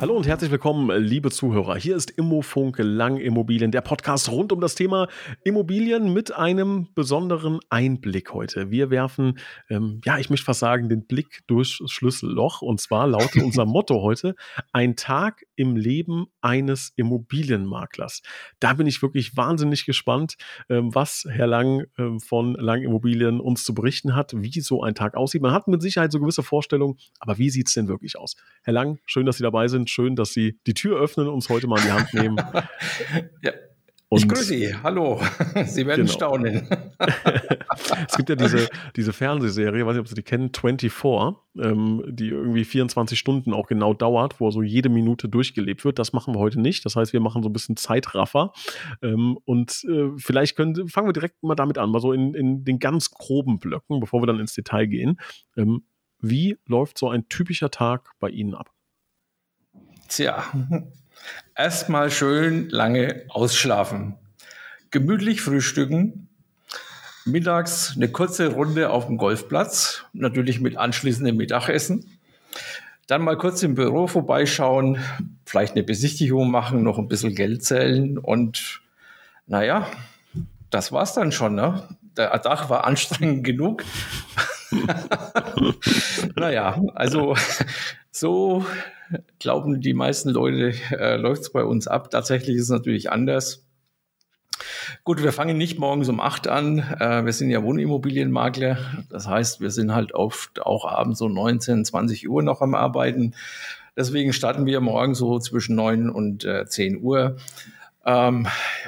Hallo und herzlich willkommen, liebe Zuhörer. Hier ist Immofunk Lang Immobilien, der Podcast rund um das Thema Immobilien mit einem besonderen Einblick heute. Wir werfen, ähm, ja, ich möchte fast sagen, den Blick durchs Schlüsselloch. Und zwar lautet unser Motto heute: Ein Tag im Leben eines Immobilienmaklers. Da bin ich wirklich wahnsinnig gespannt, ähm, was Herr Lang ähm, von Lang Immobilien uns zu berichten hat, wie so ein Tag aussieht. Man hat mit Sicherheit so gewisse Vorstellungen, aber wie sieht es denn wirklich aus? Herr Lang, schön, dass Sie dabei sind schön, dass Sie die Tür öffnen und uns heute mal in die Hand nehmen. ja. Und ich grüße Sie. Hallo. Sie werden genau. staunen. es gibt ja diese, diese Fernsehserie, weiß nicht, ob Sie die kennen, 24, ähm, die irgendwie 24 Stunden auch genau dauert, wo so jede Minute durchgelebt wird. Das machen wir heute nicht. Das heißt, wir machen so ein bisschen Zeitraffer. Ähm, und äh, vielleicht können, fangen wir direkt mal damit an, mal so in, in den ganz groben Blöcken, bevor wir dann ins Detail gehen. Ähm, wie läuft so ein typischer Tag bei Ihnen ab? Tja, erstmal schön lange ausschlafen, gemütlich frühstücken, mittags eine kurze Runde auf dem Golfplatz, natürlich mit anschließendem Mittagessen. Dann mal kurz im Büro vorbeischauen, vielleicht eine Besichtigung machen, noch ein bisschen Geld zählen und naja, das war's dann schon. Ne? Der Dach war anstrengend genug. naja, also so glauben die meisten Leute, äh, läuft es bei uns ab. Tatsächlich ist es natürlich anders. Gut, wir fangen nicht morgens um acht an. Äh, wir sind ja Wohnimmobilienmakler. Das heißt, wir sind halt oft auch abends um 19, 20 Uhr noch am Arbeiten. Deswegen starten wir morgen so zwischen neun und äh, 10 Uhr. Ähm,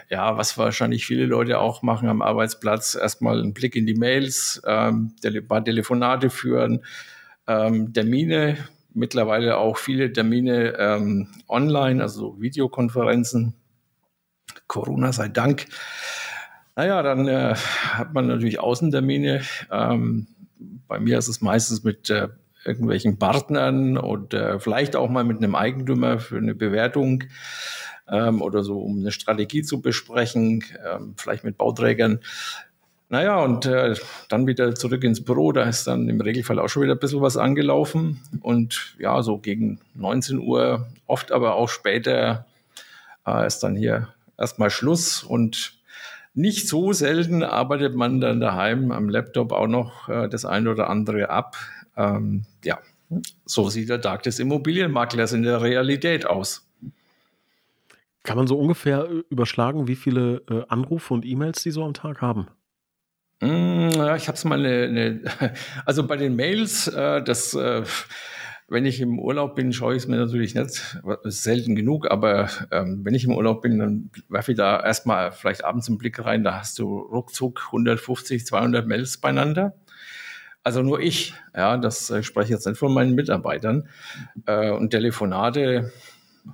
ja, was wahrscheinlich viele Leute auch machen am Arbeitsplatz, erstmal einen Blick in die Mails, ähm, ein paar Telefonate führen, ähm, Termine mittlerweile auch viele Termine ähm, online, also Videokonferenzen. Corona sei Dank. Naja, dann äh, hat man natürlich Außentermine. Ähm, bei mir ist es meistens mit äh, irgendwelchen Partnern oder vielleicht auch mal mit einem Eigentümer für eine Bewertung ähm, oder so, um eine Strategie zu besprechen, ähm, vielleicht mit Bauträgern. Naja, und äh, dann wieder zurück ins Büro. Da ist dann im Regelfall auch schon wieder ein bisschen was angelaufen. Und ja, so gegen 19 Uhr, oft aber auch später, äh, ist dann hier erstmal Schluss. Und nicht so selten arbeitet man dann daheim am Laptop auch noch äh, das eine oder andere ab. Ähm, ja, so sieht der Tag des Immobilienmaklers in der Realität aus. Kann man so ungefähr äh, überschlagen, wie viele äh, Anrufe und E-Mails Sie so am Tag haben? Hm, ja, ich habe es mal eine, eine, also bei den Mails, äh, das, äh, wenn ich im Urlaub bin, schaue ich es mir natürlich nicht, selten genug, aber ähm, wenn ich im Urlaub bin, dann werfe ich da erstmal vielleicht abends einen Blick rein, da hast du ruckzuck 150, 200 Mails beieinander. Also nur ich, ja, das äh, spreche ich jetzt nicht von meinen Mitarbeitern. Äh, und Telefonate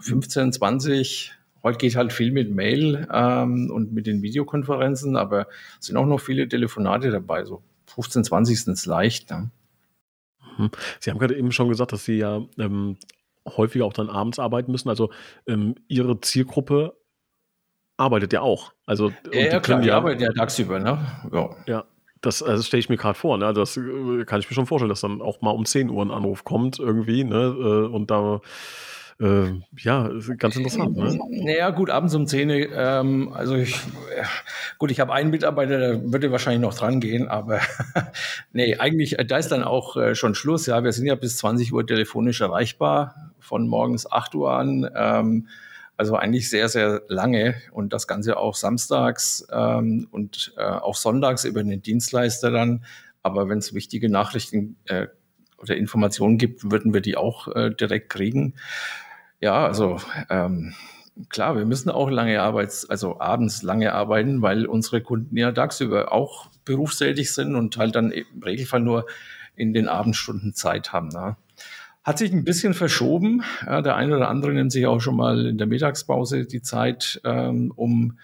15, 20, Heute geht halt viel mit Mail ähm, und mit den Videokonferenzen, aber es sind auch noch viele Telefonate dabei. So 15, 20 sind es leicht. Ne? Sie haben gerade eben schon gesagt, dass Sie ja ähm, häufiger auch dann abends arbeiten müssen. Also ähm, Ihre Zielgruppe arbeitet ja auch. Also, ja, ja klar, die ja, arbeitet ja tagsüber. Ne? Ja. ja. Das, also das stelle ich mir gerade vor, ne? Das äh, kann ich mir schon vorstellen, dass dann auch mal um 10 Uhr ein Anruf kommt irgendwie, ne? Äh, und da äh, ja, ganz interessant. Ne? Naja, gut, abends um 10 ähm, also ich, gut, ich habe einen Mitarbeiter, der würde wahrscheinlich noch dran gehen, aber nee, eigentlich, äh, da ist dann auch äh, schon Schluss. Ja, wir sind ja bis 20 Uhr telefonisch erreichbar, von morgens 8 Uhr an. Ähm, also eigentlich sehr, sehr lange und das Ganze auch samstags ähm, und äh, auch sonntags über den Dienstleister dann. Aber wenn es wichtige Nachrichten äh, oder Informationen gibt, würden wir die auch äh, direkt kriegen. Ja, also ähm, klar, wir müssen auch lange Arbeits-, also abends lange arbeiten, weil unsere Kunden ja tagsüber auch berufstätig sind und halt dann im Regelfall nur in den Abendstunden Zeit haben. Ne? Hat sich ein bisschen verschoben. Ja, der eine oder andere nimmt sich auch schon mal in der Mittagspause die Zeit, ähm, um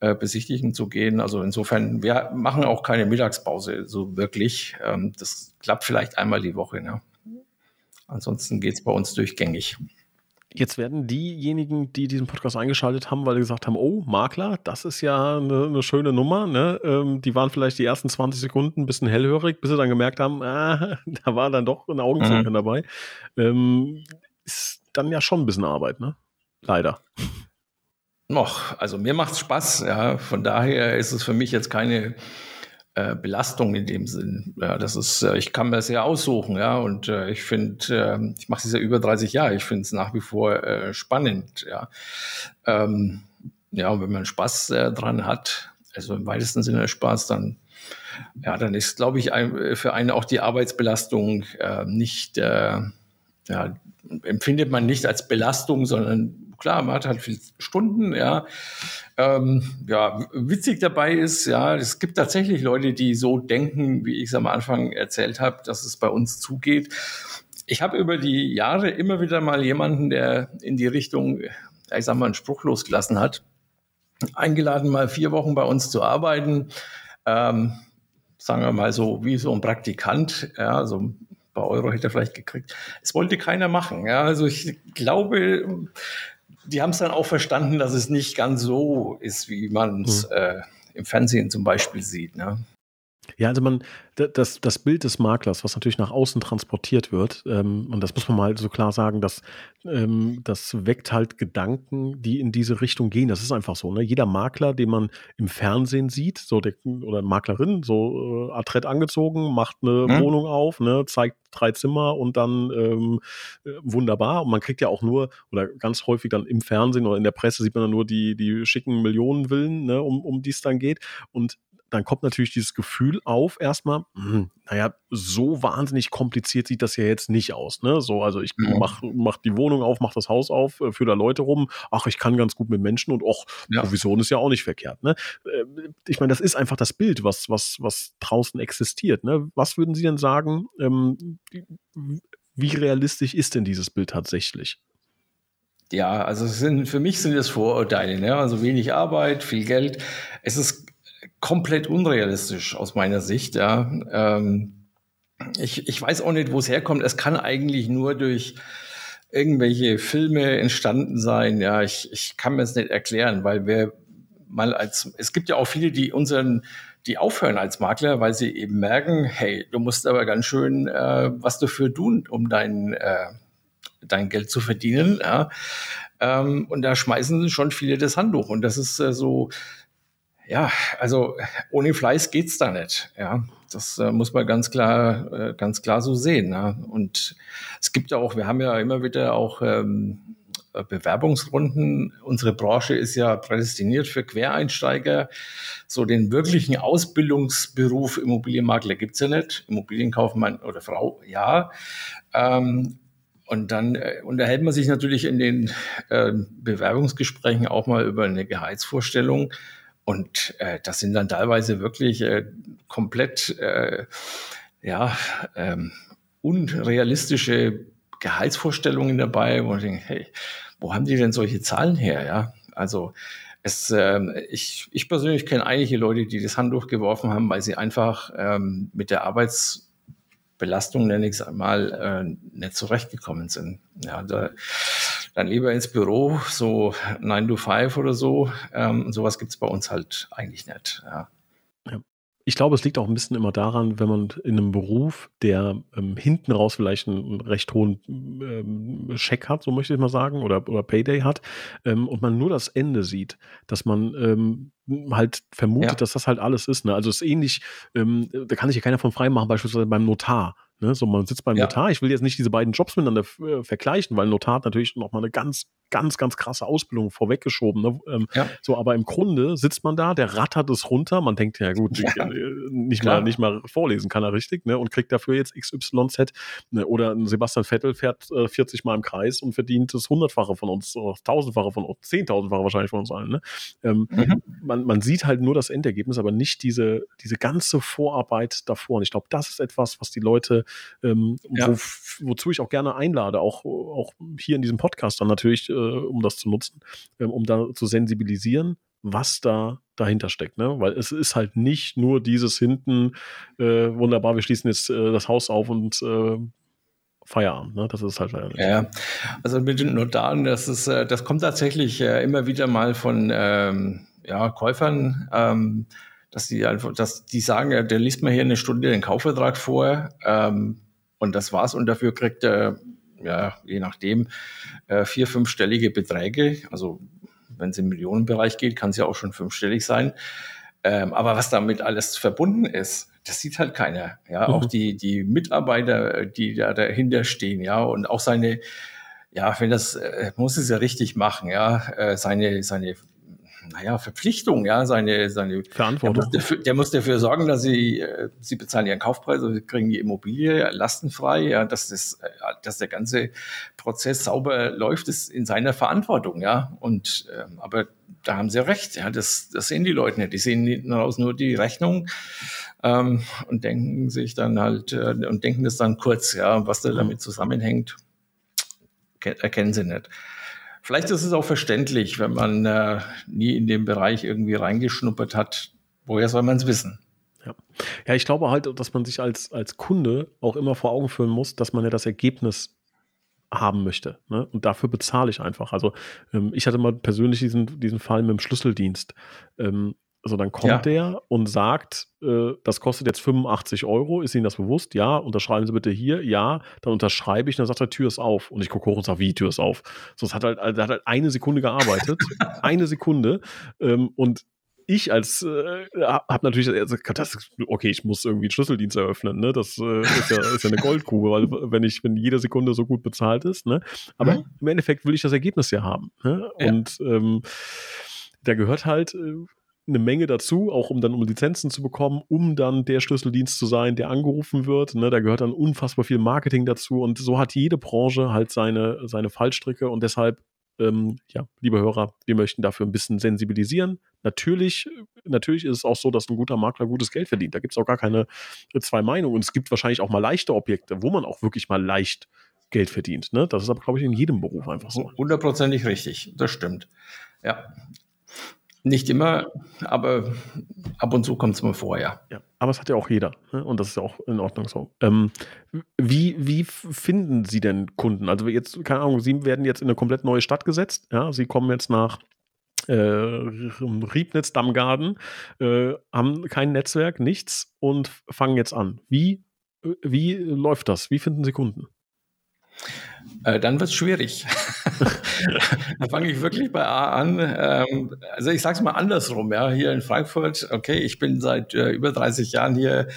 äh, besichtigen zu gehen. Also insofern, wir machen auch keine Mittagspause so wirklich. Ähm, das klappt vielleicht einmal die Woche. Ne? Ansonsten geht es bei uns durchgängig. Jetzt werden diejenigen, die diesen Podcast eingeschaltet haben, weil sie gesagt haben, oh, Makler, das ist ja eine, eine schöne Nummer, ne? Ähm, die waren vielleicht die ersten 20 Sekunden ein bisschen hellhörig, bis sie dann gemerkt haben, ah, da war dann doch ein Augenzwinkern mhm. dabei. Ähm, ist dann ja schon ein bisschen Arbeit, ne? Leider. Noch, also mir macht es Spaß, ja. Von daher ist es für mich jetzt keine äh, Belastung in dem Sinn. Ja, das ist, äh, ich kann mir das ja aussuchen, ja, und äh, ich finde, äh, ich mache das ja über 30 Jahre, ich finde es nach wie vor äh, spannend, ja. Ähm, ja, und wenn man Spaß dran hat, also im weitesten Sinne Spaß, dann ja, dann ist, glaube ich, ein, für einen auch die Arbeitsbelastung nicht, ja, empfindet man nicht als Belastung, sondern klar, man hat halt viele Stunden, ja. Ähm, ja, witzig dabei ist, ja, es gibt tatsächlich Leute, die so denken, wie ich es am Anfang erzählt habe, dass es bei uns zugeht. Ich habe über die Jahre immer wieder mal jemanden, der in die Richtung, ich sag mal, einen Spruch losgelassen hat, eingeladen, mal vier Wochen bei uns zu arbeiten. Ähm, sagen wir mal so, wie so ein Praktikant, ja, so ein paar Euro hätte er vielleicht gekriegt. Es wollte keiner machen. Ja, also ich glaube, die haben es dann auch verstanden, dass es nicht ganz so ist, wie man es mhm. äh, im Fernsehen zum Beispiel sieht. Ne? Ja, also man, das, das Bild des Maklers, was natürlich nach außen transportiert wird, ähm, und das muss man mal so klar sagen, dass ähm, das weckt halt Gedanken, die in diese Richtung gehen. Das ist einfach so. Ne? Jeder Makler, den man im Fernsehen sieht, so der, oder Maklerin, so äh, adrett angezogen, macht eine hm? Wohnung auf, ne, zeigt drei Zimmer und dann ähm, äh, wunderbar. Und man kriegt ja auch nur, oder ganz häufig dann im Fernsehen oder in der Presse sieht man dann nur die, die schicken Millionenwillen, ne, um, um die es dann geht. Und dann kommt natürlich dieses Gefühl auf, erstmal, hm, naja, so wahnsinnig kompliziert sieht das ja jetzt nicht aus. Ne? So, also ich ja. mach, mach die Wohnung auf, mach das Haus auf, äh, führe da Leute rum, ach, ich kann ganz gut mit Menschen und auch ja. Provision ist ja auch nicht verkehrt. Ne? Äh, ich meine, das ist einfach das Bild, was, was, was draußen existiert. Ne? Was würden Sie denn sagen, ähm, wie realistisch ist denn dieses Bild tatsächlich? Ja, also sind, für mich sind es Vorurteile. Ne? Also wenig Arbeit, viel Geld. Es ist komplett unrealistisch aus meiner Sicht. Ja. Ähm, ich, ich weiß auch nicht, wo es herkommt. Es kann eigentlich nur durch irgendwelche Filme entstanden sein. Ja, ich, ich kann mir es nicht erklären, weil wir mal als, es gibt ja auch viele, die unseren, die aufhören als Makler, weil sie eben merken, hey, du musst aber ganz schön äh, was dafür tun, um dein, äh, dein Geld zu verdienen. Ja. Ähm, und da schmeißen schon viele das Handtuch. Und das ist äh, so, ja, also ohne Fleiß geht's da nicht. Ja, das äh, muss man ganz klar, äh, ganz klar so sehen. Ja? Und es gibt ja auch, wir haben ja immer wieder auch ähm, Bewerbungsrunden. Unsere Branche ist ja prädestiniert für Quereinsteiger. So den wirklichen Ausbildungsberuf Immobilienmakler gibt's ja nicht. Immobilienkaufmann oder Frau, ja. Ähm, und dann äh, unterhält man sich natürlich in den äh, Bewerbungsgesprächen auch mal über eine Gehaltsvorstellung. Und äh, das sind dann teilweise wirklich äh, komplett äh, ja, ähm, unrealistische Gehaltsvorstellungen dabei, wo ich denke, hey, wo haben die denn solche Zahlen her? Ja, also es, äh, ich, ich persönlich kenne einige Leute, die das Handtuch geworfen haben, weil sie einfach ähm, mit der Arbeitsbelastung, nenne ich es einmal, äh, nicht zurechtgekommen sind. Ja, da, dann lieber ins Büro, so 9 to 5 oder so. Ähm, sowas gibt es bei uns halt eigentlich nicht. Ja. ja. Ich glaube, es liegt auch ein bisschen immer daran, wenn man in einem Beruf, der ähm, hinten raus vielleicht einen recht hohen ähm, Scheck hat, so möchte ich mal sagen, oder, oder Payday hat, ähm, und man nur das Ende sieht, dass man ähm, halt vermutet, ja. dass das halt alles ist. Ne? Also es ist ähnlich, ähm, da kann sich ja keiner von frei machen, beispielsweise beim Notar. Ne? So, man sitzt beim ja. Notar. Ich will jetzt nicht diese beiden Jobs miteinander äh, vergleichen, weil Notar hat natürlich nochmal eine ganz, ganz, ganz krasse Ausbildung vorweggeschoben. Ne? Ähm, ja. So, aber im Grunde sitzt man da, der rattert es runter. Man denkt, ja gut, ja. Äh, nicht, mal, nicht mal vorlesen kann er richtig ne? und kriegt dafür jetzt XYZ. Ne? Oder ein Sebastian Vettel fährt äh, 40 Mal im Kreis und verdient das Hundertfache von uns, Tausendfache von uns, Zehntausendfache wahrscheinlich von uns allen. Ne? Ähm, mhm. man, man sieht halt nur das Endergebnis, aber nicht diese, diese ganze Vorarbeit davor. Und ich glaube, das ist etwas, was die Leute ähm, ja. wo, wozu ich auch gerne einlade, auch, auch hier in diesem Podcast dann natürlich, äh, um das zu nutzen, ähm, um da zu sensibilisieren, was da dahinter steckt, ne? Weil es ist halt nicht nur dieses hinten, äh, wunderbar, wir schließen jetzt äh, das Haus auf und äh, Feierabend. Ne? Das ist halt leider nicht. Ja, also mit den Notaren, das ist, äh, das kommt tatsächlich äh, immer wieder mal von ähm, ja, Käufern, ähm, dass die einfach, dass die sagen, ja, der liest mir hier eine Stunde den Kaufvertrag vor ähm, und das war's und dafür kriegt er ja je nachdem äh, vier, fünfstellige Beträge. Also wenn es im Millionenbereich geht, kann es ja auch schon fünfstellig sein. Ähm, aber was damit alles verbunden ist, das sieht halt keiner. Ja, mhm. auch die, die Mitarbeiter, die da dahinter stehen, ja, und auch seine, ja, wenn das, äh, muss es ja richtig machen, ja, äh, seine, seine naja, Verpflichtung, ja, seine, seine Verantwortung. Der muss, dafür, der muss dafür sorgen, dass sie, äh, sie bezahlen ihren Kaufpreis, also sie kriegen die Immobilie lastenfrei, ja, dass das, äh, dass der ganze Prozess sauber läuft, ist in seiner Verantwortung, ja. Und ähm, aber da haben sie recht, ja, das, das sehen die Leute nicht. Die sehen daraus nur die Rechnung ähm, und denken sich dann halt äh, und denken das dann kurz, ja, was da damit zusammenhängt, erkennen sie nicht. Vielleicht ist es auch verständlich, wenn man äh, nie in den Bereich irgendwie reingeschnuppert hat. Woher soll man es wissen? Ja. ja, ich glaube halt, dass man sich als, als Kunde auch immer vor Augen führen muss, dass man ja das Ergebnis haben möchte. Ne? Und dafür bezahle ich einfach. Also ähm, ich hatte mal persönlich diesen, diesen Fall mit dem Schlüsseldienst. Ähm, also dann kommt ja. der und sagt, äh, das kostet jetzt 85 Euro. Ist Ihnen das bewusst? Ja. Unterschreiben Sie bitte hier. Ja. Dann unterschreibe ich. Und dann sagt er, Tür ist auf. Und ich gucke hoch und sage, wie, Tür ist auf? So, es hat halt, also, hat halt eine Sekunde gearbeitet. eine Sekunde. Ähm, und ich als äh, habe natürlich also, das, okay, ich muss irgendwie einen Schlüsseldienst eröffnen, ne? Das äh, ist, ja, ist ja eine Goldgrube, weil wenn ich, wenn jede Sekunde so gut bezahlt ist, ne? Aber mhm. im Endeffekt will ich das Ergebnis ja haben. Ne? Ja. Und ähm, da gehört halt äh, eine Menge dazu, auch um dann um Lizenzen zu bekommen, um dann der Schlüsseldienst zu sein, der angerufen wird. Ne, da gehört dann unfassbar viel Marketing dazu und so hat jede Branche halt seine, seine Fallstricke und deshalb, ähm, ja, liebe Hörer, wir möchten dafür ein bisschen sensibilisieren. Natürlich, natürlich ist es auch so, dass ein guter Makler gutes Geld verdient. Da gibt es auch gar keine zwei Meinungen. Und es gibt wahrscheinlich auch mal leichte Objekte, wo man auch wirklich mal leicht Geld verdient. Ne? Das ist aber, glaube ich, in jedem Beruf einfach so. Hundertprozentig richtig, das stimmt. Ja, nicht immer, aber ab und zu kommt es mal vor, ja. ja. Aber es hat ja auch jeder ne? und das ist ja auch in Ordnung so. Ähm, wie, wie finden Sie denn Kunden? Also jetzt, keine Ahnung, Sie werden jetzt in eine komplett neue Stadt gesetzt. Ja? Sie kommen jetzt nach äh, Riebnitz, Dammgarten, äh, haben kein Netzwerk, nichts und fangen jetzt an. Wie, wie läuft das? Wie finden Sie Kunden? Äh, dann wird es schwierig. da fange ich wirklich bei A an. Ähm, also ich sage es mal andersrum, ja, hier in Frankfurt, okay, ich bin seit äh, über 30 Jahren hier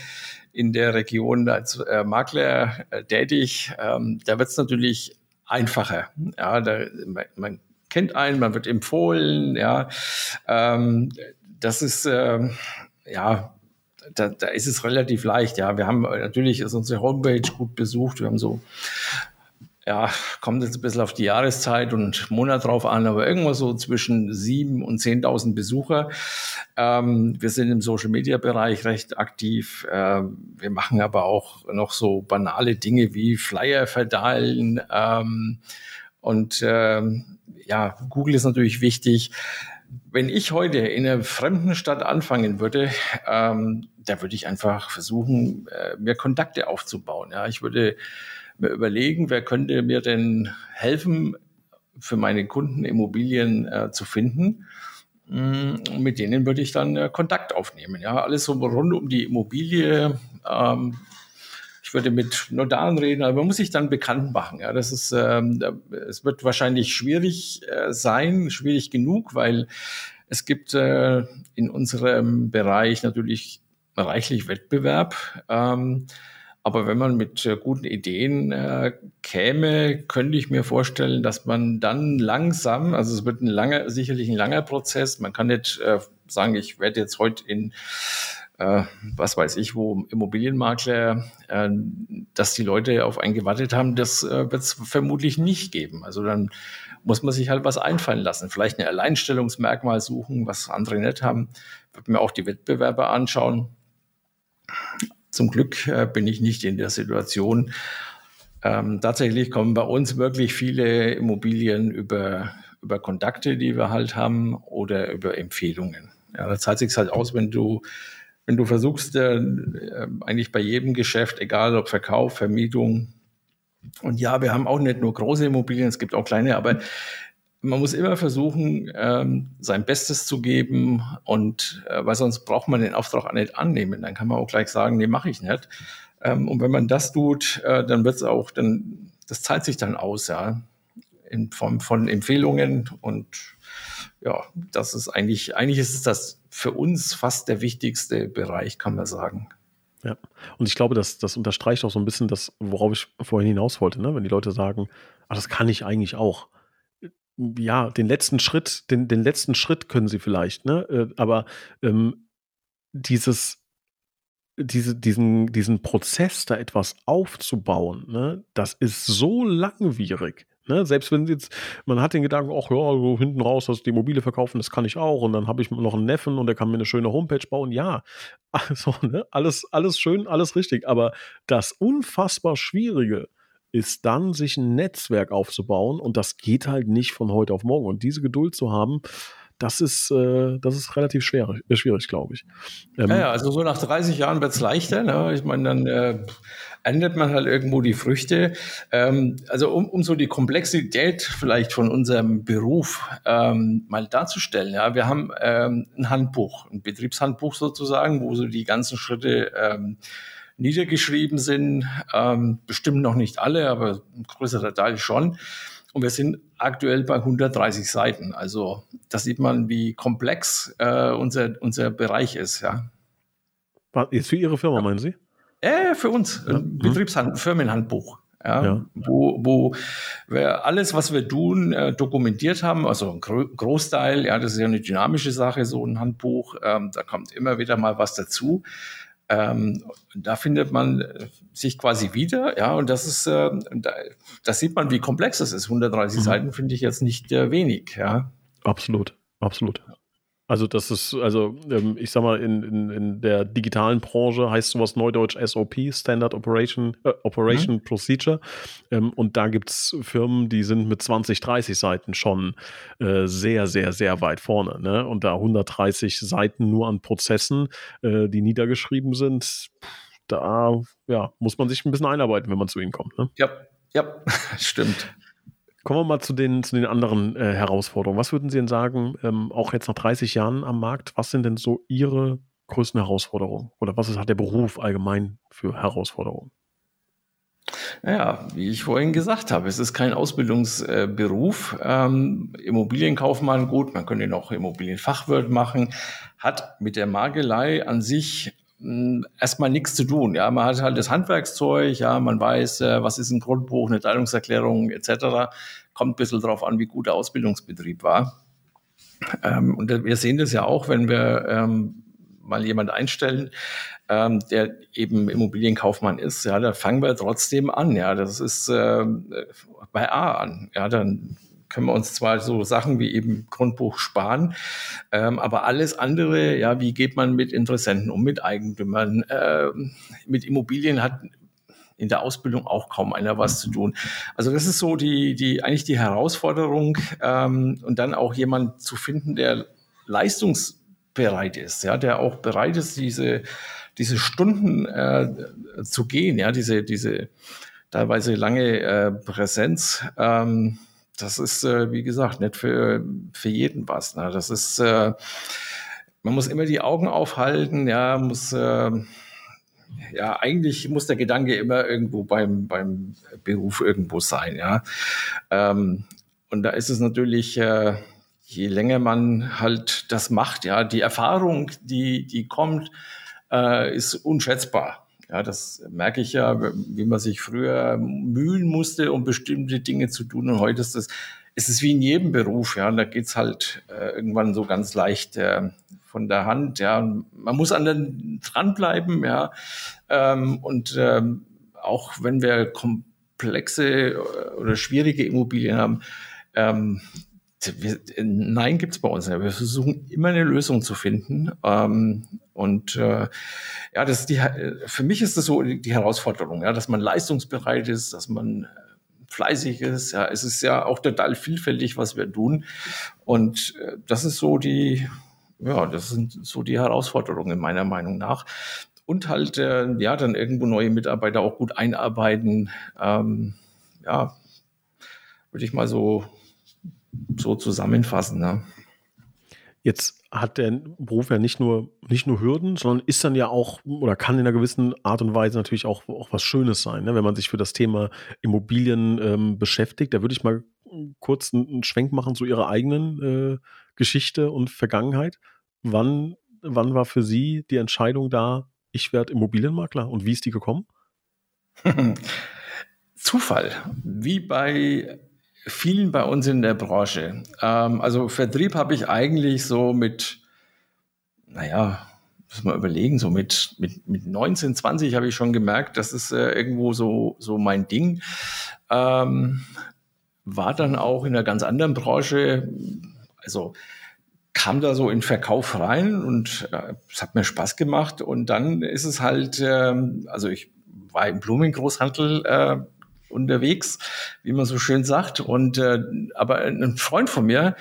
in der Region als äh, Makler äh, tätig. Ähm, da wird es natürlich einfacher. Ja, da, man, man, kennt einen, man wird empfohlen, ja. Ähm, das ist ähm, ja da, da ist es relativ leicht. Ja, wir haben natürlich ist unsere Homepage gut besucht. Wir haben so ja, kommt jetzt ein bisschen auf die Jahreszeit und Monat drauf an, aber irgendwas so zwischen sieben und 10.000 Besucher. Ähm, wir sind im Social Media Bereich recht aktiv. Äh, wir machen aber auch noch so banale Dinge wie Flyer verteilen. Ähm, und ähm, ja, Google ist natürlich wichtig. Wenn ich heute in einer fremden Stadt anfangen würde, ähm, da würde ich einfach versuchen, äh, mir Kontakte aufzubauen. Ja, ich würde mir überlegen, wer könnte mir denn helfen, für meine Kunden Immobilien äh, zu finden. Mm, mit denen würde ich dann äh, Kontakt aufnehmen. Ja, alles so rund um die Immobilie. Ähm, ich würde mit Notaren reden, aber man muss sich dann bekannt machen. Ja, das ist, ähm, es wird wahrscheinlich schwierig äh, sein, schwierig genug, weil es gibt äh, in unserem Bereich natürlich reichlich Wettbewerb. Ähm, aber wenn man mit äh, guten Ideen äh, käme, könnte ich mir vorstellen, dass man dann langsam, also es wird ein langer, sicherlich ein langer Prozess. Man kann nicht äh, sagen, ich werde jetzt heute in äh, was weiß ich, wo Immobilienmakler, äh, dass die Leute auf einen gewartet haben, das äh, wird es vermutlich nicht geben. Also dann muss man sich halt was einfallen lassen. Vielleicht ein Alleinstellungsmerkmal suchen, was andere nicht haben. Wird mir auch die Wettbewerber anschauen. Zum Glück äh, bin ich nicht in der Situation. Ähm, tatsächlich kommen bei uns wirklich viele Immobilien über, über Kontakte, die wir halt haben oder über Empfehlungen. Ja, da zahlt sich halt aus, wenn du, wenn du versuchst, äh, eigentlich bei jedem Geschäft, egal ob Verkauf, Vermietung, Und ja, wir haben auch nicht nur große Immobilien, es gibt auch kleine, aber man muss immer versuchen, ähm, sein Bestes zu geben und äh, weil sonst braucht man den Auftrag nicht annehmen. Dann kann man auch gleich sagen, nee, mache ich nicht. Ähm, und wenn man das tut, äh, dann wird es auch, dann das zahlt sich dann aus, ja, in Form von Empfehlungen und ja, das ist eigentlich, eigentlich ist das für uns fast der wichtigste Bereich, kann man sagen. Ja, und ich glaube, das, das unterstreicht auch so ein bisschen das, worauf ich vorhin hinaus wollte, ne? wenn die Leute sagen, ach, das kann ich eigentlich auch ja, den letzten Schritt, den, den letzten Schritt können sie vielleicht, ne? Äh, aber ähm, dieses, diese, diesen, diesen Prozess, da etwas aufzubauen, ne, das ist so langwierig. Ne? Selbst wenn jetzt, man hat den Gedanken, ach ja, so hinten raus, dass die Mobile verkaufen, das kann ich auch. Und dann habe ich noch einen Neffen und der kann mir eine schöne Homepage bauen. Ja, also, ne? alles, alles schön, alles richtig. Aber das unfassbar Schwierige ist dann, sich ein Netzwerk aufzubauen. Und das geht halt nicht von heute auf morgen. Und diese Geduld zu haben, das ist, äh, das ist relativ schwer, äh, schwierig, glaube ich. Ähm, ja, ja, also so nach 30 Jahren wird es leichter. Ne? Ich meine, dann äh, ändert man halt irgendwo die Früchte. Ähm, also um, um so die Komplexität vielleicht von unserem Beruf ähm, mal darzustellen. Ja, wir haben ähm, ein Handbuch, ein Betriebshandbuch sozusagen, wo so die ganzen Schritte ähm, niedergeschrieben sind. Ähm, bestimmt noch nicht alle, aber ein größerer Teil schon. Und wir sind aktuell bei 130 Seiten. Also da sieht man, wie komplex äh, unser, unser Bereich ist. Ja. Jetzt für Ihre Firma, meinen Sie? Äh, für uns, ja. ein Betriebshand Firmenhandbuch. Ja, ja, Wo, wo wir alles, was wir tun, äh, dokumentiert haben, also ein Gro Großteil, ja, das ist ja eine dynamische Sache, so ein Handbuch, ähm, da kommt immer wieder mal was dazu. Ähm, da findet man äh, sich quasi wieder, ja, und das ist, äh, da, das sieht man, wie komplex das ist. 130 mhm. Seiten finde ich jetzt nicht äh, wenig, ja. Absolut, absolut. Also das ist, also ähm, ich sag mal, in, in, in der digitalen Branche heißt sowas neudeutsch SOP, Standard Operation, äh, Operation mhm. Procedure. Ähm, und da gibt es Firmen, die sind mit 20, 30 Seiten schon äh, sehr, sehr, sehr weit vorne. Ne? Und da 130 Seiten nur an Prozessen, äh, die niedergeschrieben sind, da ja, muss man sich ein bisschen einarbeiten, wenn man zu ihnen kommt. Ne? Ja, ja, stimmt. Kommen wir mal zu den, zu den anderen äh, Herausforderungen. Was würden Sie denn sagen, ähm, auch jetzt nach 30 Jahren am Markt, was sind denn so Ihre größten Herausforderungen? Oder was ist, hat der Beruf allgemein für Herausforderungen? Ja, wie ich vorhin gesagt habe, es ist kein Ausbildungsberuf. Ähm, Immobilienkaufmann, gut, man könnte noch Immobilienfachwirt machen, hat mit der Magelei an sich erstmal nichts zu tun. Ja, man hat halt das Handwerkszeug, ja, man weiß, äh, was ist ein Grundbuch, eine Teilungserklärung etc. Kommt ein bisschen darauf an, wie gut der Ausbildungsbetrieb war. Ähm, und wir sehen das ja auch, wenn wir ähm, mal jemand einstellen, ähm, der eben Immobilienkaufmann ist, ja, da fangen wir trotzdem an. Ja, das ist äh, bei A an. Ja, dann können wir uns zwar so Sachen wie eben Grundbuch sparen, ähm, aber alles andere, ja, wie geht man mit Interessenten um, mit Eigentümern, äh, mit Immobilien hat in der Ausbildung auch kaum einer was zu tun. Also das ist so die, die eigentlich die Herausforderung ähm, und dann auch jemand zu finden, der leistungsbereit ist, ja, der auch bereit ist, diese diese Stunden äh, zu gehen, ja, diese diese teilweise lange äh, Präsenz. Ähm, das ist, äh, wie gesagt, nicht für, für jeden was. Ne? Das ist, äh, man muss immer die Augen aufhalten, ja, muss, äh, ja, eigentlich muss der Gedanke immer irgendwo beim, beim Beruf irgendwo sein, ja. Ähm, und da ist es natürlich, äh, je länger man halt das macht, ja, die Erfahrung, die, die kommt, äh, ist unschätzbar. Ja, das merke ich ja, wie man sich früher mühen musste, um bestimmte Dinge zu tun. Und heute ist es, ist es wie in jedem Beruf. Ja, und da geht's halt äh, irgendwann so ganz leicht äh, von der Hand. Ja, und man muss an den dranbleiben. Ja, ähm, und ähm, auch wenn wir komplexe äh, oder schwierige Immobilien haben, ähm, wir, nein, gibt's bei uns nicht. Wir versuchen immer eine Lösung zu finden. Ähm, und äh, ja, das ist die, für mich ist das so die Herausforderung, ja, dass man leistungsbereit ist, dass man äh, fleißig ist. Ja, es ist ja auch total vielfältig, was wir tun. Und äh, das ist so die, ja, das sind so die Herausforderungen meiner Meinung nach. Und halt, äh, ja, dann irgendwo neue Mitarbeiter auch gut einarbeiten. Ähm, ja, würde ich mal so, so zusammenfassen. Ne? Jetzt hat der Beruf ja nicht nur, nicht nur Hürden, sondern ist dann ja auch oder kann in einer gewissen Art und Weise natürlich auch, auch was Schönes sein, ne? wenn man sich für das Thema Immobilien ähm, beschäftigt. Da würde ich mal kurz einen Schwenk machen zu Ihrer eigenen äh, Geschichte und Vergangenheit. Wann, wann war für Sie die Entscheidung da, ich werde Immobilienmakler und wie ist die gekommen? Zufall, wie bei vielen bei uns in der Branche. Ähm, also Vertrieb habe ich eigentlich so mit, naja, muss man überlegen, so mit, mit, mit 19, 20 habe ich schon gemerkt, das ist äh, irgendwo so, so mein Ding. Ähm, war dann auch in einer ganz anderen Branche, also kam da so in Verkauf rein und äh, es hat mir Spaß gemacht und dann ist es halt, äh, also ich war im Blumengroßhandel äh, unterwegs, wie man so schön sagt. Und äh, aber ein Freund von mir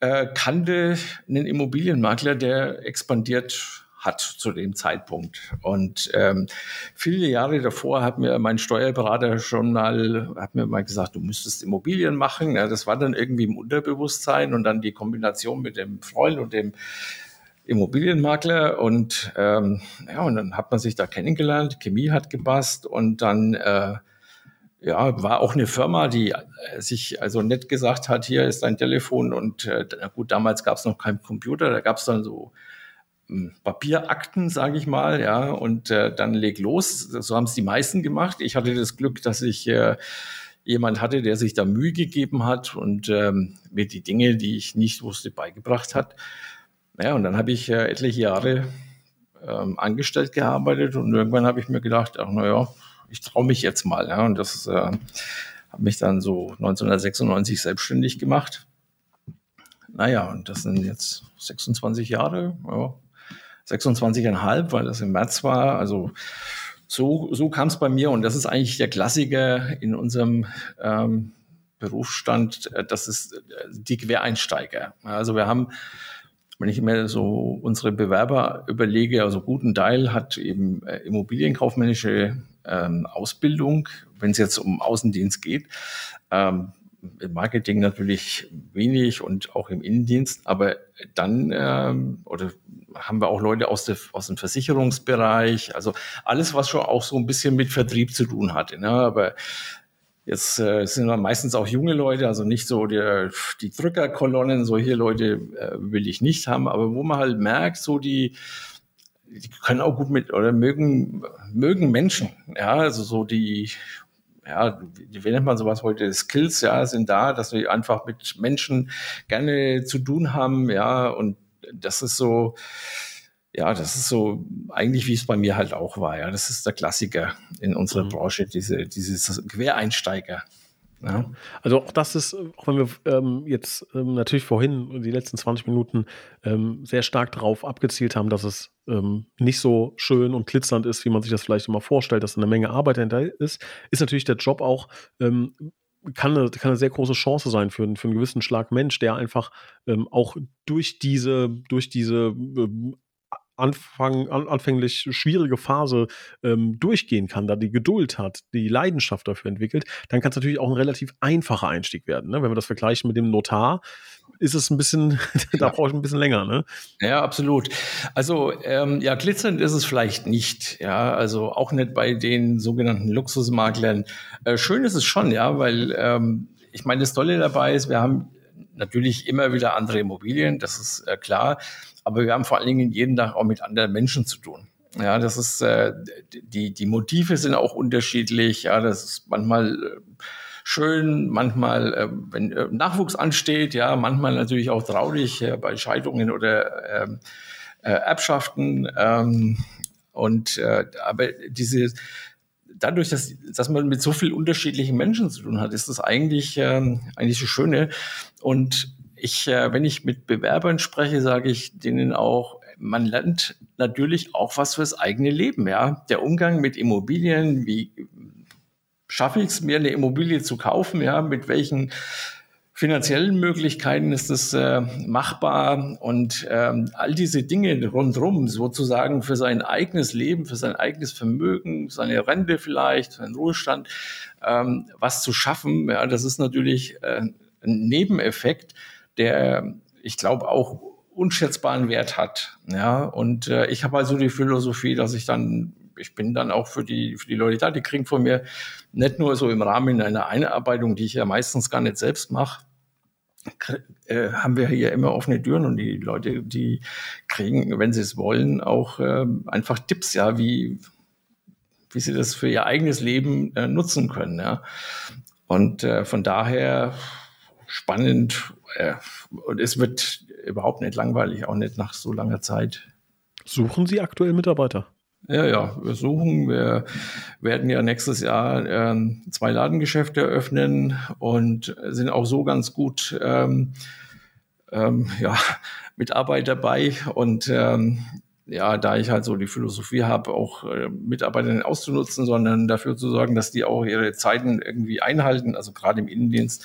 äh, kannte einen Immobilienmakler, der expandiert hat zu dem Zeitpunkt. Und ähm, viele Jahre davor hat mir mein Steuerberater schon mal, hat mir mal gesagt, du müsstest Immobilien machen. Ja, das war dann irgendwie im Unterbewusstsein und dann die Kombination mit dem Freund und dem Immobilienmakler und ähm, ja, und dann hat man sich da kennengelernt, Chemie hat gepasst und dann äh, ja, war auch eine Firma, die äh, sich also nett gesagt hat, hier ist dein Telefon und äh, gut, damals gab es noch keinen Computer, da gab es dann so hm, Papierakten, sage ich mal, ja, und äh, dann leg los. So haben es die meisten gemacht. Ich hatte das Glück, dass ich äh, jemand hatte, der sich da Mühe gegeben hat und ähm, mir die Dinge, die ich nicht wusste, beigebracht hat. Ja, und dann habe ich äh, etliche Jahre ähm, angestellt gearbeitet und irgendwann habe ich mir gedacht, ach naja, ich traue mich jetzt mal. Ja, und das äh, habe mich dann so 1996 selbstständig gemacht. Naja, und das sind jetzt 26 Jahre, ja, 26,5, weil das im März war. Also so, so kam es bei mir und das ist eigentlich der Klassiker in unserem ähm, Berufsstand, äh, das ist äh, die Quereinsteiger. Also wir haben wenn ich mir so unsere Bewerber überlege, also guten Teil hat eben äh, immobilienkaufmännische ähm, Ausbildung, wenn es jetzt um Außendienst geht. Ähm, im Marketing natürlich wenig und auch im Innendienst, aber dann ähm, oder haben wir auch Leute aus, der, aus dem Versicherungsbereich, also alles, was schon auch so ein bisschen mit Vertrieb zu tun hatte. Ne? Aber Jetzt äh, sind wir meistens auch junge Leute, also nicht so der, die Drückerkolonnen, solche Leute äh, will ich nicht haben, aber wo man halt merkt, so die, die können auch gut mit oder mögen, mögen Menschen, ja, also so die, ja, wie nennt man sowas heute? Skills, ja, sind da, dass wir einfach mit Menschen gerne zu tun haben, ja, und das ist so, ja, das ist so eigentlich, wie es bei mir halt auch war. Ja, das ist der Klassiker in unserer mhm. Branche, diese, dieses Quereinsteiger. Ja. Also auch das ist, auch wenn wir ähm, jetzt ähm, natürlich vorhin die letzten 20 Minuten ähm, sehr stark darauf abgezielt haben, dass es ähm, nicht so schön und glitzernd ist, wie man sich das vielleicht immer vorstellt, dass eine Menge Arbeit dahinter ist, ist natürlich der Job auch ähm, kann eine, kann eine sehr große Chance sein für, für einen gewissen Schlag Mensch, der einfach ähm, auch durch diese, durch diese ähm, Anfang, an, anfänglich schwierige Phase ähm, durchgehen kann, da die Geduld hat, die Leidenschaft dafür entwickelt, dann kann es natürlich auch ein relativ einfacher Einstieg werden. Ne? Wenn wir das vergleichen mit dem Notar, ist es ein bisschen, da brauche ich ein bisschen länger, ne? Ja, absolut. Also ähm, ja, glitzernd ist es vielleicht nicht, ja, also auch nicht bei den sogenannten Luxusmaklern. Äh, schön ist es schon, ja, weil ähm, ich meine, das Tolle dabei ist, wir haben natürlich immer wieder andere Immobilien, das ist äh, klar. Aber wir haben vor allen Dingen jeden Tag auch mit anderen Menschen zu tun. Ja, das ist, äh, die, die Motive sind auch unterschiedlich. Ja, das ist manchmal äh, schön, manchmal, äh, wenn äh, Nachwuchs ansteht, ja, manchmal natürlich auch traurig bei Scheidungen oder ähm, äh, Erbschaften. Ähm, und äh, aber diese dadurch, dass, dass man mit so vielen unterschiedlichen Menschen zu tun hat, ist das eigentlich, ähm, eigentlich das Schöne. Und ich, äh, wenn ich mit Bewerbern spreche, sage ich denen auch, man lernt natürlich auch was fürs eigene Leben, ja. Der Umgang mit Immobilien, wie schaffe ich es mir, eine Immobilie zu kaufen, ja, mit welchen finanziellen Möglichkeiten ist es äh, machbar? Und ähm, all diese Dinge rundherum sozusagen für sein eigenes Leben, für sein eigenes Vermögen, seine Rente vielleicht, seinen Ruhestand, ähm, was zu schaffen, ja, das ist natürlich äh, ein Nebeneffekt, der, ich glaube, auch unschätzbaren Wert hat. Ja, und äh, ich habe also die Philosophie, dass ich dann ich bin dann auch für die, für die Leute da, die kriegen von mir nicht nur so im Rahmen einer Einarbeitung, die ich ja meistens gar nicht selbst mache, äh, haben wir hier immer offene Türen und die Leute, die kriegen, wenn sie es wollen, auch äh, einfach Tipps, ja, wie, wie sie das für ihr eigenes Leben äh, nutzen können. Ja. Und äh, von daher spannend äh, und es wird überhaupt nicht langweilig, auch nicht nach so langer Zeit. Suchen Sie aktuell Mitarbeiter? Ja, ja, wir suchen. Wir werden ja nächstes Jahr ähm, zwei Ladengeschäfte eröffnen und sind auch so ganz gut ähm, ähm, ja, mit Arbeit dabei. Und ähm, ja, da ich halt so die Philosophie habe, auch äh, Mitarbeiter auszunutzen, sondern dafür zu sorgen, dass die auch ihre Zeiten irgendwie einhalten, also gerade im Innendienst,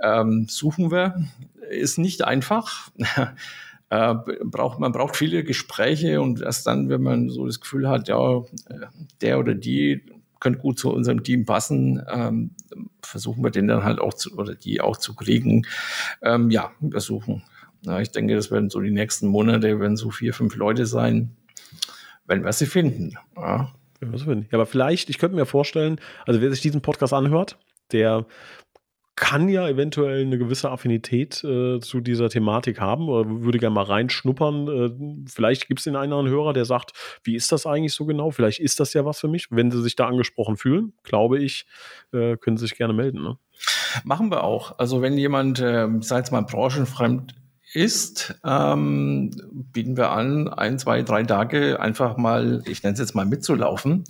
ähm, suchen wir. Ist nicht einfach. äh, man braucht viele Gespräche und erst dann, wenn man so das Gefühl hat, ja, äh, der oder die könnte gut zu unserem Team passen, ähm, versuchen wir den dann halt auch zu, oder die auch zu kriegen. Ähm, ja, wir suchen. Ja, ich denke, das werden so die nächsten Monate, werden so vier, fünf Leute sein, wenn wir sie finden. Ja. Ja, aber vielleicht, ich könnte mir vorstellen, also wer sich diesen Podcast anhört, der kann ja eventuell eine gewisse Affinität äh, zu dieser Thematik haben oder würde gerne mal reinschnuppern. Äh, vielleicht gibt es den einen oder anderen Hörer, der sagt, wie ist das eigentlich so genau? Vielleicht ist das ja was für mich. Wenn sie sich da angesprochen fühlen, glaube ich, äh, können sie sich gerne melden. Ne? Machen wir auch. Also wenn jemand, äh, sei es mal branchenfremd ist, ähm, bieten wir an, ein, zwei, drei Tage einfach mal, ich nenne es jetzt mal mitzulaufen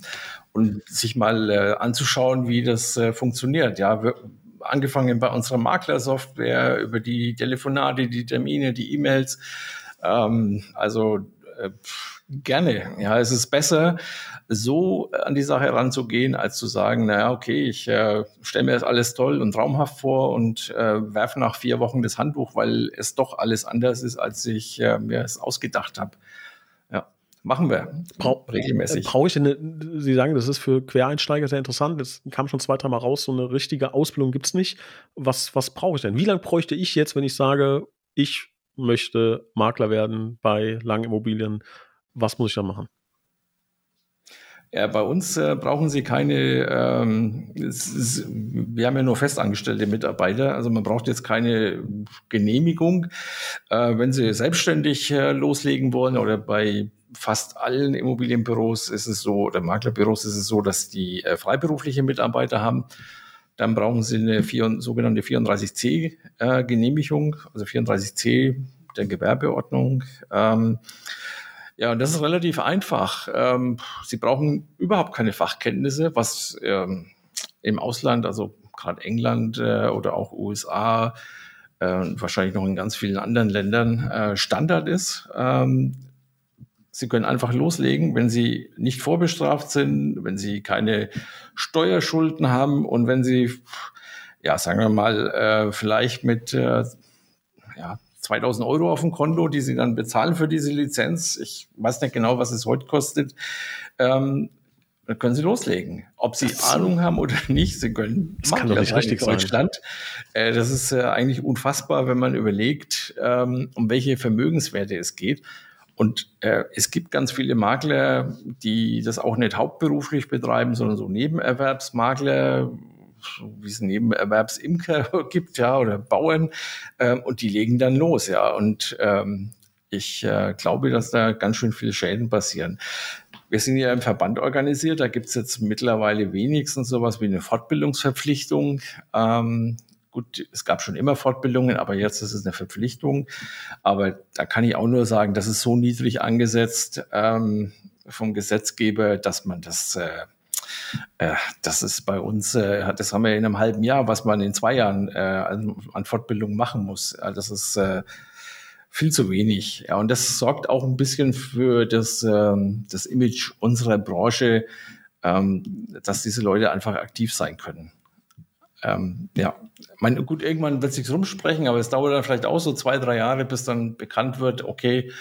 und sich mal äh, anzuschauen, wie das äh, funktioniert. Ja, wir, angefangen bei unserer Maklersoftware, über die Telefonate, die Termine, die E-Mails. Ähm, also äh, gerne. Ja, es ist besser, so an die Sache heranzugehen, als zu sagen, naja, okay, ich äh, stelle mir das alles toll und traumhaft vor und äh, werfe nach vier Wochen das Handtuch, weil es doch alles anders ist, als ich äh, mir es ausgedacht habe. Machen wir Brau regelmäßig. Brauche ich eine, Sie sagen, das ist für Quereinsteiger sehr interessant. Das kam schon zwei, dreimal raus. So eine richtige Ausbildung gibt es nicht. Was, was brauche ich denn? Wie lange bräuchte ich jetzt, wenn ich sage, ich möchte Makler werden bei langen Immobilien? Was muss ich da machen? Ja, bei uns äh, brauchen Sie keine, ähm, ist, wir haben ja nur festangestellte Mitarbeiter, also man braucht jetzt keine Genehmigung. Äh, wenn Sie selbstständig äh, loslegen wollen oder bei fast allen Immobilienbüros ist es so, oder Maklerbüros ist es so, dass die äh, freiberufliche Mitarbeiter haben. Dann brauchen sie eine vier, sogenannte 34c-Genehmigung, äh, also 34c der Gewerbeordnung. Ähm, ja, und das ist relativ einfach. Ähm, sie brauchen überhaupt keine Fachkenntnisse, was ähm, im Ausland, also gerade England äh, oder auch USA, äh, wahrscheinlich noch in ganz vielen anderen Ländern äh, Standard ist. Ähm, Sie können einfach loslegen, wenn Sie nicht vorbestraft sind, wenn Sie keine Steuerschulden haben und wenn Sie, ja, sagen wir mal, äh, vielleicht mit äh, ja, 2000 Euro auf dem Konto, die Sie dann bezahlen für diese Lizenz. Ich weiß nicht genau, was es heute kostet. Ähm, dann können Sie loslegen. Ob Sie das Ahnung haben oder nicht, Sie können. Das kann doch nicht richtig in Deutschland. Äh, das ist äh, eigentlich unfassbar, wenn man überlegt, ähm, um welche Vermögenswerte es geht. Und äh, es gibt ganz viele Makler, die das auch nicht hauptberuflich betreiben, sondern so Nebenerwerbsmakler, wie es Nebenerwerbsimker gibt, ja, oder Bauern, äh, und die legen dann los, ja. Und ähm, ich äh, glaube, dass da ganz schön viele Schäden passieren. Wir sind ja im Verband organisiert, da gibt es jetzt mittlerweile wenigstens sowas wie eine Fortbildungsverpflichtung. Ähm, Gut, es gab schon immer Fortbildungen, aber jetzt ist es eine Verpflichtung. Aber da kann ich auch nur sagen, das ist so niedrig angesetzt ähm, vom Gesetzgeber, dass man das, äh, äh, das ist bei uns, äh, das haben wir in einem halben Jahr, was man in zwei Jahren äh, an Fortbildung machen muss. Das ist äh, viel zu wenig. Ja, und das sorgt auch ein bisschen für das, ähm, das Image unserer Branche, ähm, dass diese Leute einfach aktiv sein können. ähm, ja, mein, gut, irgendwann wird sich rumsprechen, aber es dauert dann vielleicht auch so zwei, drei Jahre, bis dann bekannt wird, okay,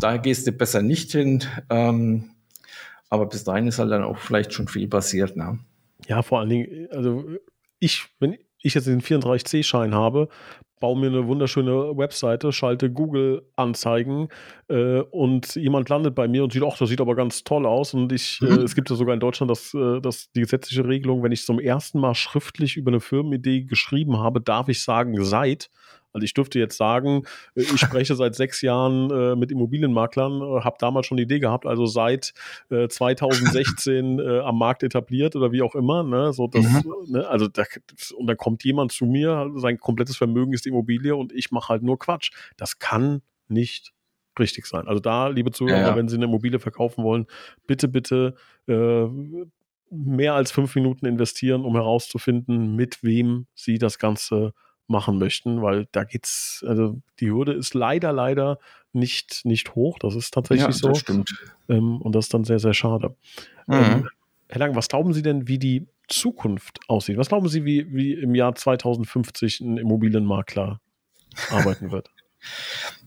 da gehst du besser nicht hin. Ähm, aber bis dahin ist halt dann auch vielleicht schon viel passiert. Ne? Ja, vor allen Dingen, also ich, wenn ich jetzt den 34C-Schein habe, baue mir eine wunderschöne Webseite, schalte Google-Anzeigen äh, und jemand landet bei mir und sieht, ach, das sieht aber ganz toll aus. Und ich, äh, mhm. äh, es gibt ja sogar in Deutschland das, äh, das, die gesetzliche Regelung, wenn ich zum ersten Mal schriftlich über eine Firmenidee geschrieben habe, darf ich sagen, seit. Also ich dürfte jetzt sagen, äh, ich spreche seit sechs Jahren äh, mit Immobilienmaklern, äh, habe damals schon die Idee gehabt, also seit äh, 2016 äh, am Markt etabliert oder wie auch immer. Ne? So das, mhm. ne? Also da, und dann kommt jemand zu mir, sein komplettes Vermögen ist Immobilie und ich mache halt nur Quatsch. Das kann nicht richtig sein. Also da, liebe Zuhörer, ja, ja. wenn Sie eine Immobilie verkaufen wollen, bitte, bitte mehr als fünf Minuten investieren, um herauszufinden, mit wem Sie das Ganze machen möchten, weil da geht's, also die Hürde ist leider, leider nicht, nicht hoch. Das ist tatsächlich ja, so. Das stimmt. Ähm, und das ist dann sehr, sehr schade. Mhm. Ähm, Herr Lang, was glauben Sie denn, wie die Zukunft aussieht? Was glauben Sie, wie, wie im Jahr 2050 ein Immobilienmakler arbeiten wird?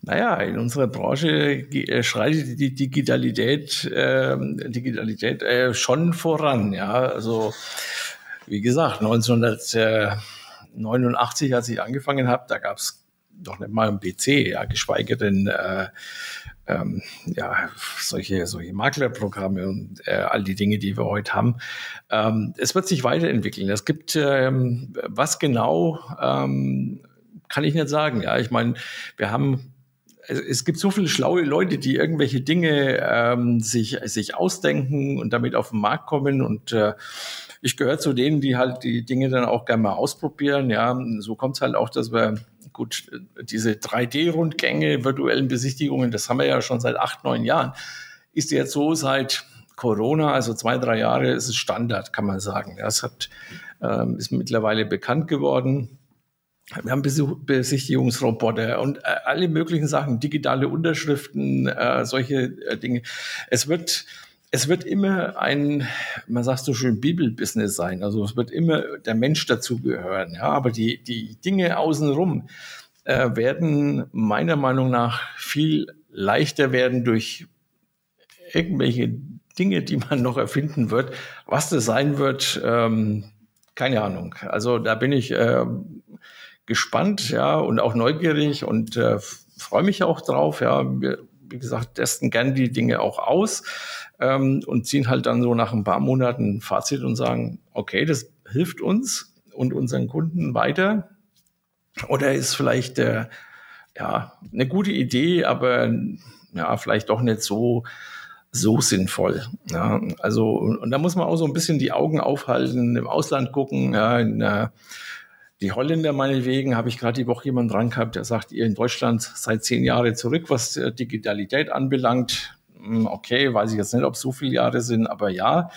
Naja, in unserer Branche äh, schreitet die Digitalität, äh, Digitalität äh, schon voran. Ja, also wie gesagt, 1900 89, als ich angefangen habe, da gab es doch nicht mal ein PC, ja, geschweige denn äh, ähm, ja, solche, solche Maklerprogramme und äh, all die Dinge, die wir heute haben. Ähm, es wird sich weiterentwickeln. Es gibt, ähm, was genau, ähm, kann ich nicht sagen. Ja, ich meine, wir haben es gibt so viele schlaue Leute, die irgendwelche Dinge ähm, sich, sich ausdenken und damit auf den Markt kommen und äh, ich gehöre zu denen, die halt die Dinge dann auch gerne mal ausprobieren. Ja, so kommt es halt auch, dass wir gut diese 3D-Rundgänge, virtuellen Besichtigungen, das haben wir ja schon seit acht, neun Jahren. Ist jetzt so seit Corona, also zwei, drei Jahre, ist es Standard, kann man sagen. Das hat, ähm, ist mittlerweile bekannt geworden. Wir haben Besichtigungsroboter und äh, alle möglichen Sachen, digitale Unterschriften, äh, solche äh, Dinge. Es wird es wird immer ein, man sagt so schön, Bibelbusiness sein. Also es wird immer der Mensch dazugehören. Ja, aber die, die Dinge außenrum äh, werden meiner Meinung nach viel leichter werden durch irgendwelche Dinge, die man noch erfinden wird. Was das sein wird, ähm, keine Ahnung. Also da bin ich äh, gespannt, ja, und auch neugierig und äh, freue mich auch drauf. Ja, wir, wie gesagt, testen gern die Dinge auch aus ähm, und ziehen halt dann so nach ein paar Monaten ein Fazit und sagen, okay, das hilft uns und unseren Kunden weiter. Oder ist vielleicht äh, ja eine gute Idee, aber ja, vielleicht doch nicht so so sinnvoll. Ja, also, und da muss man auch so ein bisschen die Augen aufhalten, im Ausland gucken. Ja, in, äh, die Holländer meinetwegen habe ich gerade die Woche jemand dran gehabt, der sagt, ihr in Deutschland seid zehn Jahre zurück, was äh, Digitalität anbelangt. Hm, okay, weiß ich jetzt nicht, ob es so viele Jahre sind, aber ja.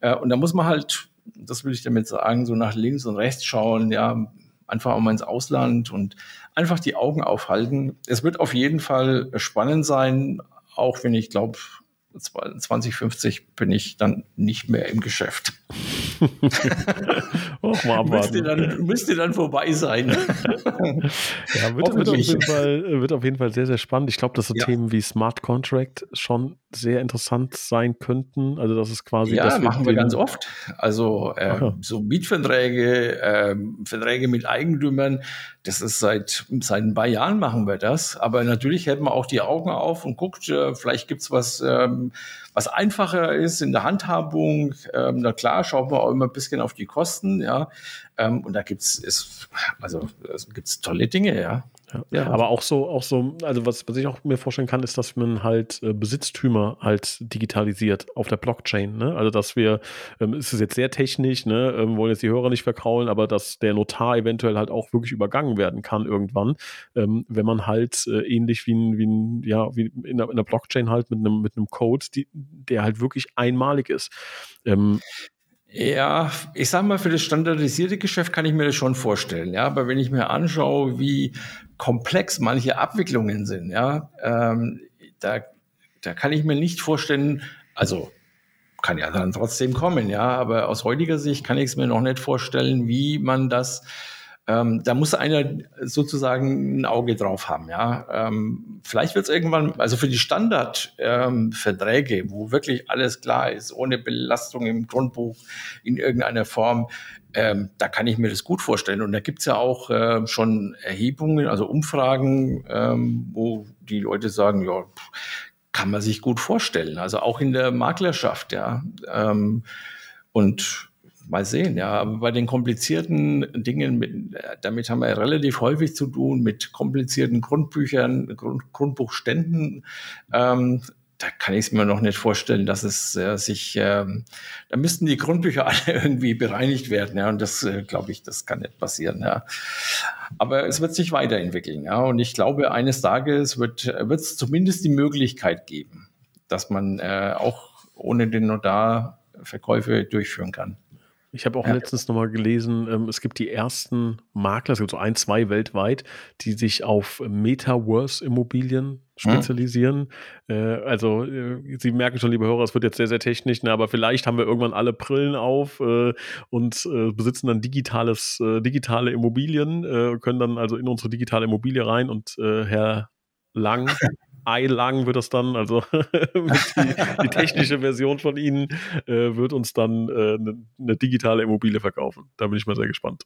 Äh, und da muss man halt, das will ich damit sagen, so nach links und rechts schauen, ja, einfach auch mal ins Ausland und einfach die Augen aufhalten. Es wird auf jeden Fall spannend sein, auch wenn ich glaube, 2050 bin ich dann nicht mehr im Geschäft. Och, mal müsste, dann, müsste dann vorbei sein. ja, wird, wird, auf jeden Fall, wird auf jeden Fall sehr, sehr spannend. Ich glaube, dass so ja. Themen wie Smart Contract schon sehr interessant sein könnten. Also das ist quasi. Ja, das machen wir ganz oft. Also äh, ja. so Mietverträge, äh, Verträge mit Eigentümern, das ist seit, seit ein paar Jahren machen wir das. Aber natürlich hält man auch die Augen auf und guckt, äh, vielleicht gibt's was, ähm, was einfacher ist in der Handhabung. Ähm, na klar, schaut man auch immer ein bisschen auf die Kosten, ja. Ähm, und da gibt's es, also es gibt's tolle Dinge, ja. Ja. ja. Aber auch so, auch so, also was, was ich auch mir vorstellen kann, ist, dass man halt äh, Besitztümer halt digitalisiert auf der Blockchain. Ne? Also dass wir, ähm, ist es jetzt sehr technisch, ne, ähm, wollen jetzt die Hörer nicht verkraulen, aber dass der Notar eventuell halt auch wirklich übergangen werden kann irgendwann, ähm, wenn man halt äh, ähnlich wie ein, wie ein, ja, wie in der, in der Blockchain halt mit einem, mit einem Code, die, der halt wirklich einmalig ist. Ähm, ja, ich sag mal, für das standardisierte Geschäft kann ich mir das schon vorstellen. Ja, aber wenn ich mir anschaue, wie komplex manche Abwicklungen sind, ja, ähm, da, da kann ich mir nicht vorstellen, also kann ja dann trotzdem kommen, ja. Aber aus heutiger Sicht kann ich es mir noch nicht vorstellen, wie man das ähm, da muss einer sozusagen ein Auge drauf haben. Ja, ähm, vielleicht wird es irgendwann, also für die Standardverträge, ähm, wo wirklich alles klar ist, ohne Belastung im Grundbuch in irgendeiner Form, ähm, da kann ich mir das gut vorstellen. Und da gibt es ja auch äh, schon Erhebungen, also Umfragen, ähm, wo die Leute sagen, ja, kann man sich gut vorstellen. Also auch in der Maklerschaft, ja. Ähm, und mal sehen, ja. Aber bei den komplizierten Dingen, mit, damit haben wir relativ häufig zu tun, mit komplizierten Grundbüchern, Grund, Grundbuchständen. Ähm, da kann ich es mir noch nicht vorstellen, dass es äh, sich, ähm, da müssten die Grundbücher alle irgendwie bereinigt werden, ja, und das äh, glaube ich, das kann nicht passieren, ja. Aber es wird sich weiterentwickeln, ja, und ich glaube, eines Tages wird es zumindest die Möglichkeit geben, dass man äh, auch ohne den Notar Verkäufe durchführen kann. Ich habe auch ja. letztens nochmal gelesen, ähm, es gibt die ersten Makler, es gibt so ein, zwei weltweit, die sich auf Metaverse-Immobilien hm. spezialisieren. Hm. Äh, also, äh, Sie merken schon, liebe Hörer, es wird jetzt sehr, sehr technisch, ne, aber vielleicht haben wir irgendwann alle Brillen auf äh, und äh, besitzen dann digitales, äh, digitale Immobilien, äh, können dann also in unsere digitale Immobilie rein und Herr Lang eilang wird das dann, also die, die, technische Version von Ihnen äh, wird uns dann äh, eine, eine digitale Immobilie verkaufen. Da bin ich mal sehr gespannt.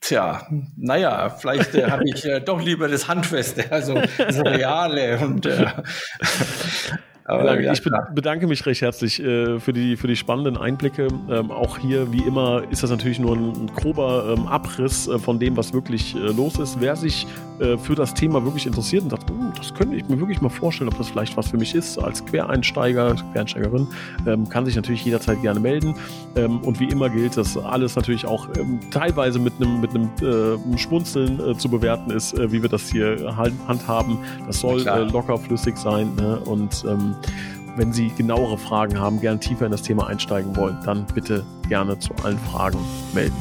Tja, naja, vielleicht äh, habe ich äh, doch lieber das Handfeste, also das Reale und äh, aber, ja, ich bedanke mich recht herzlich äh, für, die, für die spannenden Einblicke. Ähm, auch hier, wie immer, ist das natürlich nur ein, grober ähm, Abriss äh, von dem, was wirklich äh, los ist. Wer sich für das Thema wirklich interessiert und sagt, oh, das könnte ich mir wirklich mal vorstellen, ob das vielleicht was für mich ist, als Quereinsteiger, Quereinsteigerin, ähm, kann sich natürlich jederzeit gerne melden. Und wie immer gilt, dass alles natürlich auch teilweise mit einem mit einem Schmunzeln zu bewerten ist, wie wir das hier handhaben. Das soll locker flüssig sein ne? und ähm, wenn Sie genauere Fragen haben, gerne tiefer in das Thema einsteigen wollen, dann bitte gerne zu allen Fragen melden.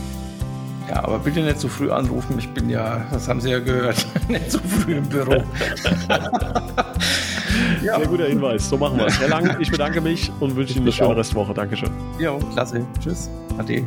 Ja, aber bitte nicht zu früh anrufen. Ich bin ja, das haben Sie ja gehört, nicht zu früh im Büro. ja. Sehr guter Hinweis. So machen wir es. Herr Lang, ich bedanke mich und wünsche Ihnen eine schöne Restwoche. Dankeschön. Ja, klasse. Tschüss. Ade.